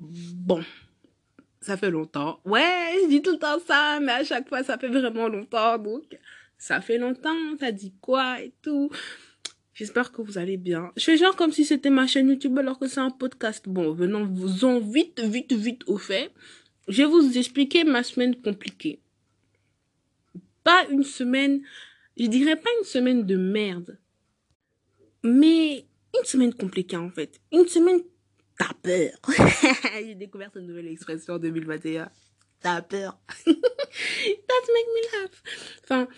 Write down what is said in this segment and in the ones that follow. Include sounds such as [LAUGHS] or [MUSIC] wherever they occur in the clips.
Bon, ça fait longtemps. Ouais, je dis tout le temps ça, mais à chaque fois, ça fait vraiment longtemps. Donc, ça fait longtemps, ça dit quoi et tout. J'espère que vous allez bien. Je fais genre comme si c'était ma chaîne YouTube alors que c'est un podcast. Bon, venons vous en vite, vite, vite au fait. Je vais vous expliquer ma semaine compliquée. Pas une semaine, je dirais pas une semaine de merde. Mais une semaine compliquée en fait. Une semaine t'as peur. [LAUGHS] J'ai découvert cette nouvelle expression en 2021. T'as peur. [LAUGHS] That make me laugh. Enfin,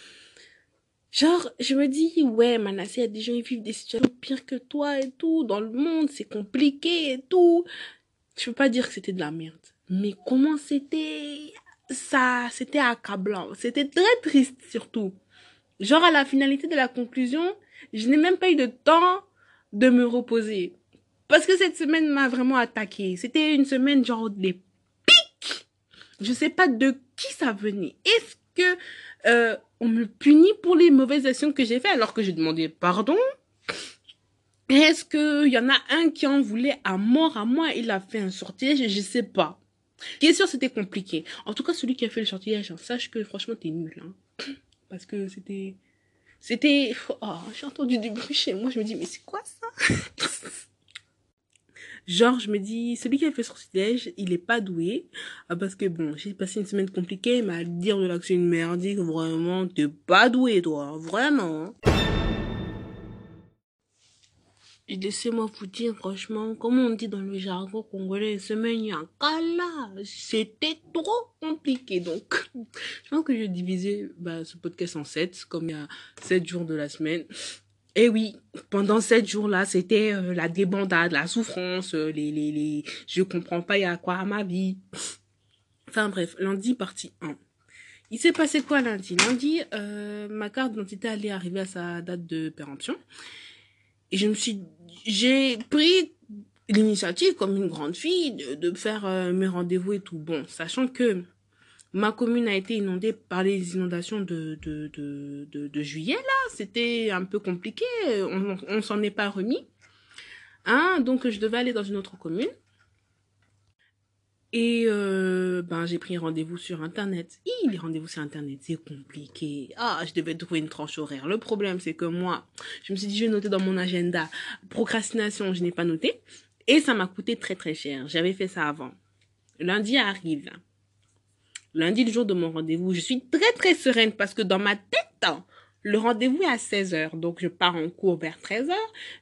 genre, je me dis, ouais, Manassé, il y a des gens qui vivent des situations pires que toi et tout. Dans le monde, c'est compliqué et tout. Je peux pas dire que c'était de la merde. Mais comment c'était, ça, c'était accablant. C'était très triste surtout. Genre, à la finalité de la conclusion, je n'ai même pas eu de temps de me reposer. Parce que cette semaine m'a vraiment attaqué. C'était une semaine genre des pics. Je sais pas de qui ça venait. Est-ce que euh, on me punit pour les mauvaises actions que j'ai fait alors que j'ai demandé pardon? Est-ce que y en a un qui en voulait à mort à moi Il a fait un sortilège, je sais pas. Bien sûr, c'était compliqué. En tout cas, celui qui a fait le sortilège, hein, sache que franchement, t'es nul. Hein. [CLEARS THROAT] Parce que c'était... C'était... Oh, j'ai entendu du bruit chez moi. Je me dis, mais c'est quoi ça? [LAUGHS] Genre, je me dis, celui qui a fait sortilège, il est pas doué. Ah, parce que bon, j'ai passé une semaine compliquée, mais à dire de l'action merdique, vraiment, t'es pas doué, toi. Vraiment. Et laissez-moi vous dire, franchement, comme on dit dans le jargon congolais, semaine yakala, c'était trop compliqué. Donc, [LAUGHS] je pense que je vais diviser bah, ce podcast en sept, comme il y a sept jours de la semaine. Et oui, pendant sept jours-là, c'était euh, la débandade, la souffrance, euh, les, les, les, je comprends pas, il y a quoi à ma vie. Enfin bref, lundi, partie 1. Il s'est passé quoi lundi? Lundi, euh, ma carte d'identité allait arriver à sa date de péremption. Et je me suis, j'ai pris l'initiative comme une grande fille de, de faire euh, mes rendez-vous et tout. Bon, sachant que Ma commune a été inondée par les inondations de, de, de, de, juillet, là. C'était un peu compliqué. On, on s'en est pas remis. Hein, donc, je devais aller dans une autre commune. Et euh, ben j'ai pris rendez-vous sur internet. Hi, les rendez-vous sur internet, c'est compliqué. Ah, je devais trouver une tranche horaire. Le problème, c'est que moi, je me suis dit, je vais noter dans mon agenda. Procrastination, je n'ai pas noté. Et ça m'a coûté très très cher. J'avais fait ça avant. Lundi arrive. Lundi, le jour de mon rendez-vous, je suis très très sereine parce que dans ma tête, le rendez-vous est à 16h. Donc, je pars en cours vers 13h.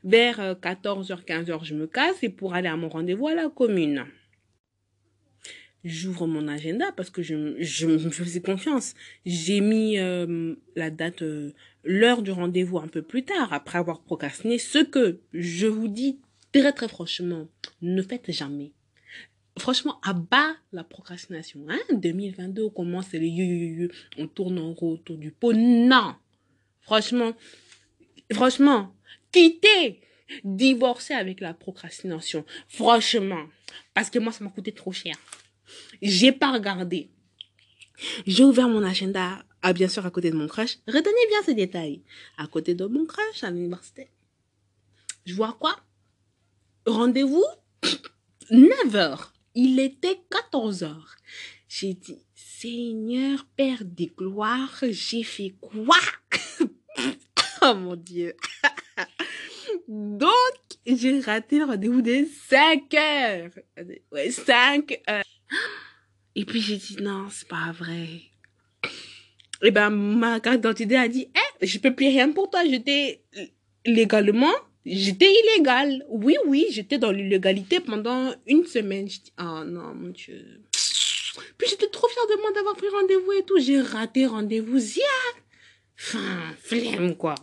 Vers 14h, 15h, je me casse et pour aller à mon rendez-vous à la commune. J'ouvre mon agenda parce que je, je me faisais confiance. J'ai mis euh, la date, euh, l'heure du rendez-vous un peu plus tard, après avoir procrastiné. Ce que je vous dis très très franchement, ne faites jamais franchement, à bas la procrastination. Hein? 2022, on commence les yu, on tourne en rond autour du pot. Non! Franchement, franchement, quitter, divorcer avec la procrastination. Franchement. Parce que moi, ça m'a coûté trop cher. J'ai pas regardé. J'ai ouvert mon agenda, ah, bien sûr, à côté de mon crush. Retenez bien ces détails. À côté de mon crush à l'université. Je vois quoi? Rendez-vous? 9 heures. Il était 14 heures. J'ai dit, Seigneur Père des gloires, j'ai fait quoi? [LAUGHS] Oh mon Dieu. [LAUGHS] Donc, j'ai raté le rendez-vous de 5 heures. Ouais, 5 heures. Et puis j'ai dit, non, c'est pas vrai. Et ben, ma carte d'identité a dit, eh, je peux plus rien pour toi. J'étais légalement J'étais illégale. Oui, oui, j'étais dans l'illégalité pendant une semaine. Je dis, oh non, mon Dieu. Puis j'étais trop fière de moi d'avoir pris rendez-vous et tout. J'ai raté rendez-vous. Zia! Enfin, flemme, quoi.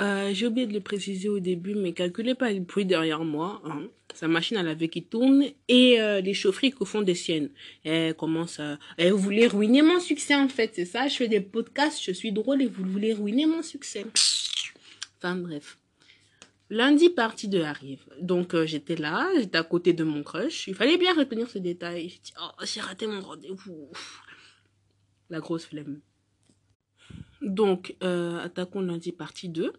Euh, j'ai oublié de le préciser au début, mais calculez pas le bruit derrière moi. Hein. Sa machine à laver qui tourne et euh, les chaufferies qui font des siennes. Elle commence à... Elle voulait ruiner mon succès, en fait. C'est ça, je fais des podcasts, je suis drôle et vous voulez ruiner mon succès. Enfin bref. Lundi, partie 2 arrive. Donc euh, j'étais là, j'étais à côté de mon crush. Il fallait bien retenir ce détail. J'ai oh, raté mon rendez-vous. La grosse flemme. Donc, euh, attaquons lundi, partie 2.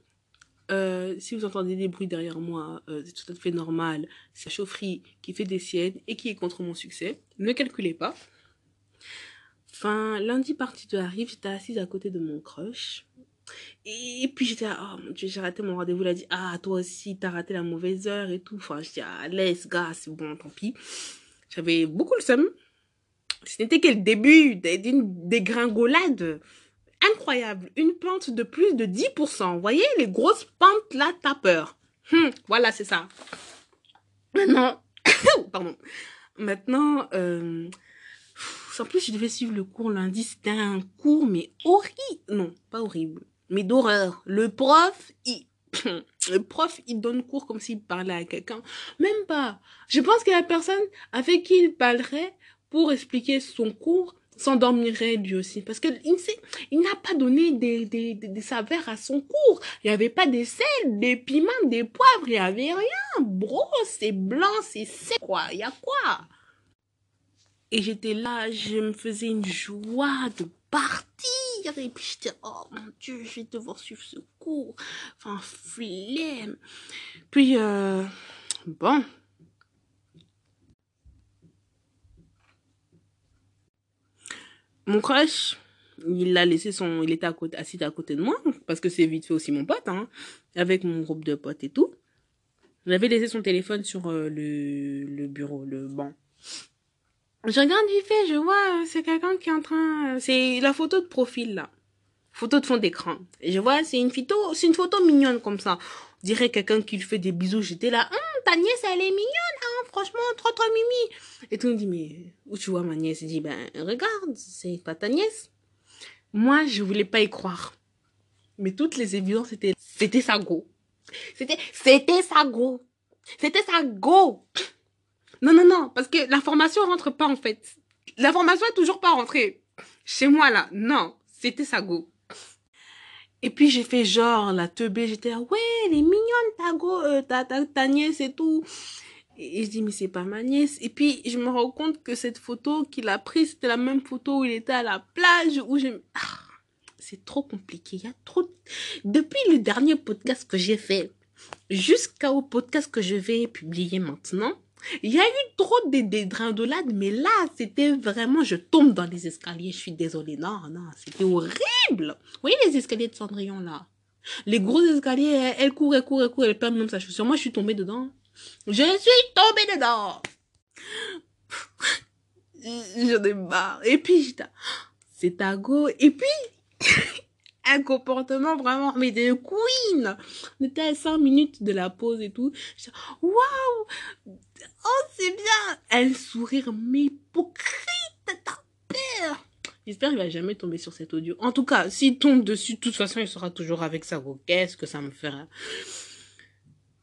Euh, si vous entendez des bruits derrière moi, c'est tout à fait normal. C'est la chaufferie qui fait des siennes et qui est contre mon succès. Ne calculez pas. Enfin, lundi partie de arrive, j'étais assise à côté de mon crush. Et puis j'étais oh mon dieu, j'ai raté mon rendez-vous. Il a dit, ah, toi aussi, t'as raté la mauvaise heure et tout. Enfin, je dis, ah, laisse, gars, c'est bon, tant pis. J'avais beaucoup le seum. Ce n'était que le début d'une dégringolade incroyable. Une pente de plus de 10%. Vous voyez, les grosses pentes là, t'as peur. Hum, voilà, c'est ça. Maintenant, [COUGHS] pardon. Maintenant, euh, en plus, je devais suivre le cours lundi. C'était un cours, mais horrible. Non, pas horrible, mais d'horreur. Le prof, il... [CLEARS THROAT] Le prof, il donne cours comme s'il parlait à quelqu'un. Même pas. Je pense que la personne avec qui il parlerait pour expliquer son cours s'endormirait lui aussi. Parce que il, il n'a pas donné des, des, des, saveurs à son cours. Il n'y avait pas des sels, des piments, des poivres. Il n'y avait rien. Bro, c'est blanc, c'est sec, quoi. Il y a quoi? Et j'étais là, je me faisais une joie de partir. Et puis j'étais, oh mon Dieu, je vais devoir suivre ce cours. Enfin, flemme. Puis, euh, bon. Mon crush, il a laissé son, il était à côté, assis à côté de moi, parce que c'est vite fait aussi mon pote, hein, avec mon groupe de potes et tout. J'avais laissé son téléphone sur euh, le, le bureau, le banc. Je regarde vite fait, je vois, euh, c'est quelqu'un qui est en train, euh, c'est la photo de profil, là. Photo de fond d'écran. Je vois, c'est une photo, c'est une photo mignonne comme ça. On dirait quelqu'un qui lui fait des bisous. J'étais là, hum, ta nièce, elle est mignonne, hein, franchement, trop, trop mimi. Et tout le monde dit, mais où tu vois ma nièce? Il dit, ben, regarde, c'est pas ta nièce. Moi, je voulais pas y croire. Mais toutes les évidences, c'était, c'était sa go. C'était, c'était sa go. C'était sa go. Non, non, non, parce que l'information rentre pas en fait. L'information est toujours pas rentrée. Chez moi là, non, c'était sa go. Et puis j'ai fait genre la teubée, j'étais là, ouais, elle est mignonne ta go, euh, ta, ta, nièce et tout. Et je dis, mais c'est pas ma nièce. Et puis, je me rends compte que cette photo qu'il a prise, c'était la même photo où il était à la plage, où je... Ah, c'est trop compliqué. Il y a trop... Depuis le dernier podcast que j'ai fait, jusqu'au podcast que je vais publier maintenant, il y a eu trop de, de mais là, c'était vraiment, je tombe dans les escaliers, je suis désolée. Non, non, c'était horrible. Vous voyez les escaliers de Cendrillon, là? Les gros escaliers, elle, court, elle court, elle court, elle perd même sa chaussure. Moi, je suis tombée dedans. Je suis tombée dedans. J'en ai. Et puis, c'est ta go. Et puis, un comportement vraiment, mais de queen. On était à 5 minutes de la pause et tout. Waouh! Oh, c'est bien! Un sourire, mais hypocrite, ta peur! J'espère qu'il va jamais tomber sur cet audio. En tout cas, s'il tombe dessus, de toute façon, il sera toujours avec sa. Qu'est-ce que ça me fera?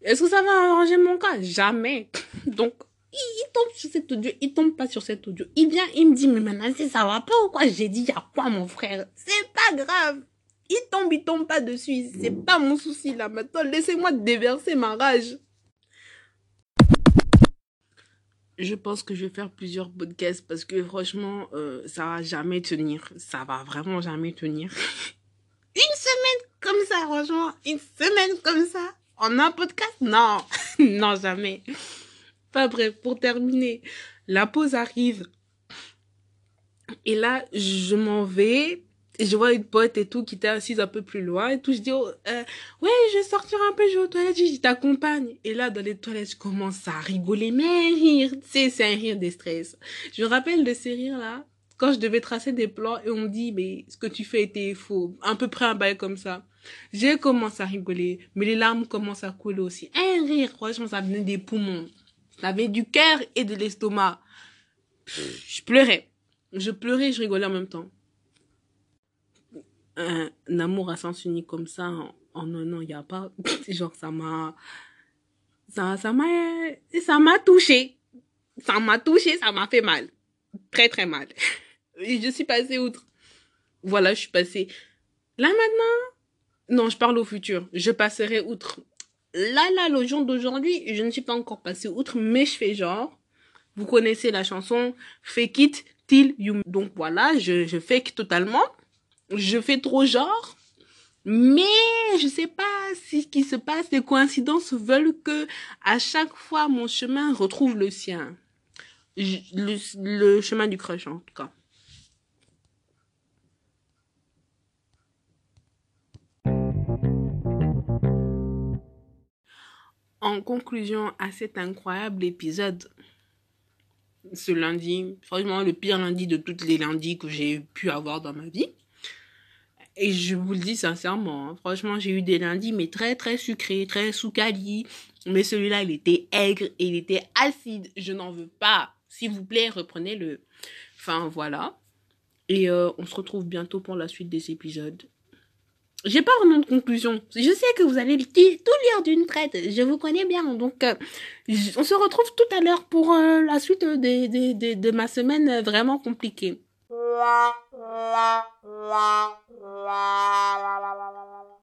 Est-ce que ça va arranger mon cas? Jamais. [LAUGHS] Donc, il, tombe sur cet audio, il tombe pas sur cet audio. Il vient, il me dit, mais maintenant, ça va pas ou quoi? J'ai dit, y a quoi, mon frère? C'est pas grave il tombe, il tombe pas dessus. C'est pas mon souci là. Maintenant, laissez-moi déverser ma rage. Je pense que je vais faire plusieurs podcasts parce que franchement, euh, ça va jamais tenir. Ça va vraiment jamais tenir. [LAUGHS] une semaine comme ça, franchement. Une semaine comme ça. En un podcast? Non. [LAUGHS] non, jamais. Pas bref, pour terminer. La pause arrive. Et là, je m'en vais et je vois une pote et tout qui était assise un peu plus loin et tout. Je dis, oh, euh, ouais, je vais sortir un peu, je vais aux toilettes. Je t'accompagne. Et là, dans les toilettes, je commence à rigoler, mais rire. Tu sais, c'est un rire des stress. Je me rappelle de ces rires-là, quand je devais tracer des plans et on me dit, mais ce que tu fais était faux. À peu près un bail comme ça. J'ai commencé à rigoler, mais les larmes commencent à couler aussi. Un rire, franchement, ça venait des poumons. Ça avait du cœur et de l'estomac. Je pleurais. Je pleurais je rigolais en même temps un, amour à sens unique comme ça en, un an, il n'y a pas. [LAUGHS] Genre, ça m'a, ça, ça m'a, ça m'a touché. Ça m'a touché, ça m'a fait mal. Très, très mal. [LAUGHS] Et je suis passée outre. Voilà, je suis passée. Là, maintenant, non, je parle au futur. Je passerai outre. Là, là, le jour d'aujourd'hui, je ne suis pas encore passée outre, mais je fais genre. Vous connaissez la chanson Fake it till you. Donc voilà, je, je fake totalement je fais trop genre Mais je sais pas si ce qui se passe, les coïncidences veulent que à chaque fois mon chemin retrouve le sien. le, le chemin du crush en tout cas. En conclusion à cet incroyable épisode, ce lundi, franchement le pire lundi de tous les lundis que j'ai pu avoir dans ma vie. Et je vous le dis sincèrement, hein, franchement j'ai eu des lundis mais très très sucrés, très sous-cali. Mais celui-là il était aigre et il était acide. Je n'en veux pas. S'il vous plaît, reprenez-le. Enfin voilà. Et euh, on se retrouve bientôt pour la suite des épisodes j'ai pas vraiment de conclusion. Je sais que vous allez tout lire d'une traite. Je vous connais bien. Donc, euh, on se retrouve tout à l'heure pour euh, la suite de ma semaine vraiment compliquée. 啦啦啦啦啦啦啦啦啦啦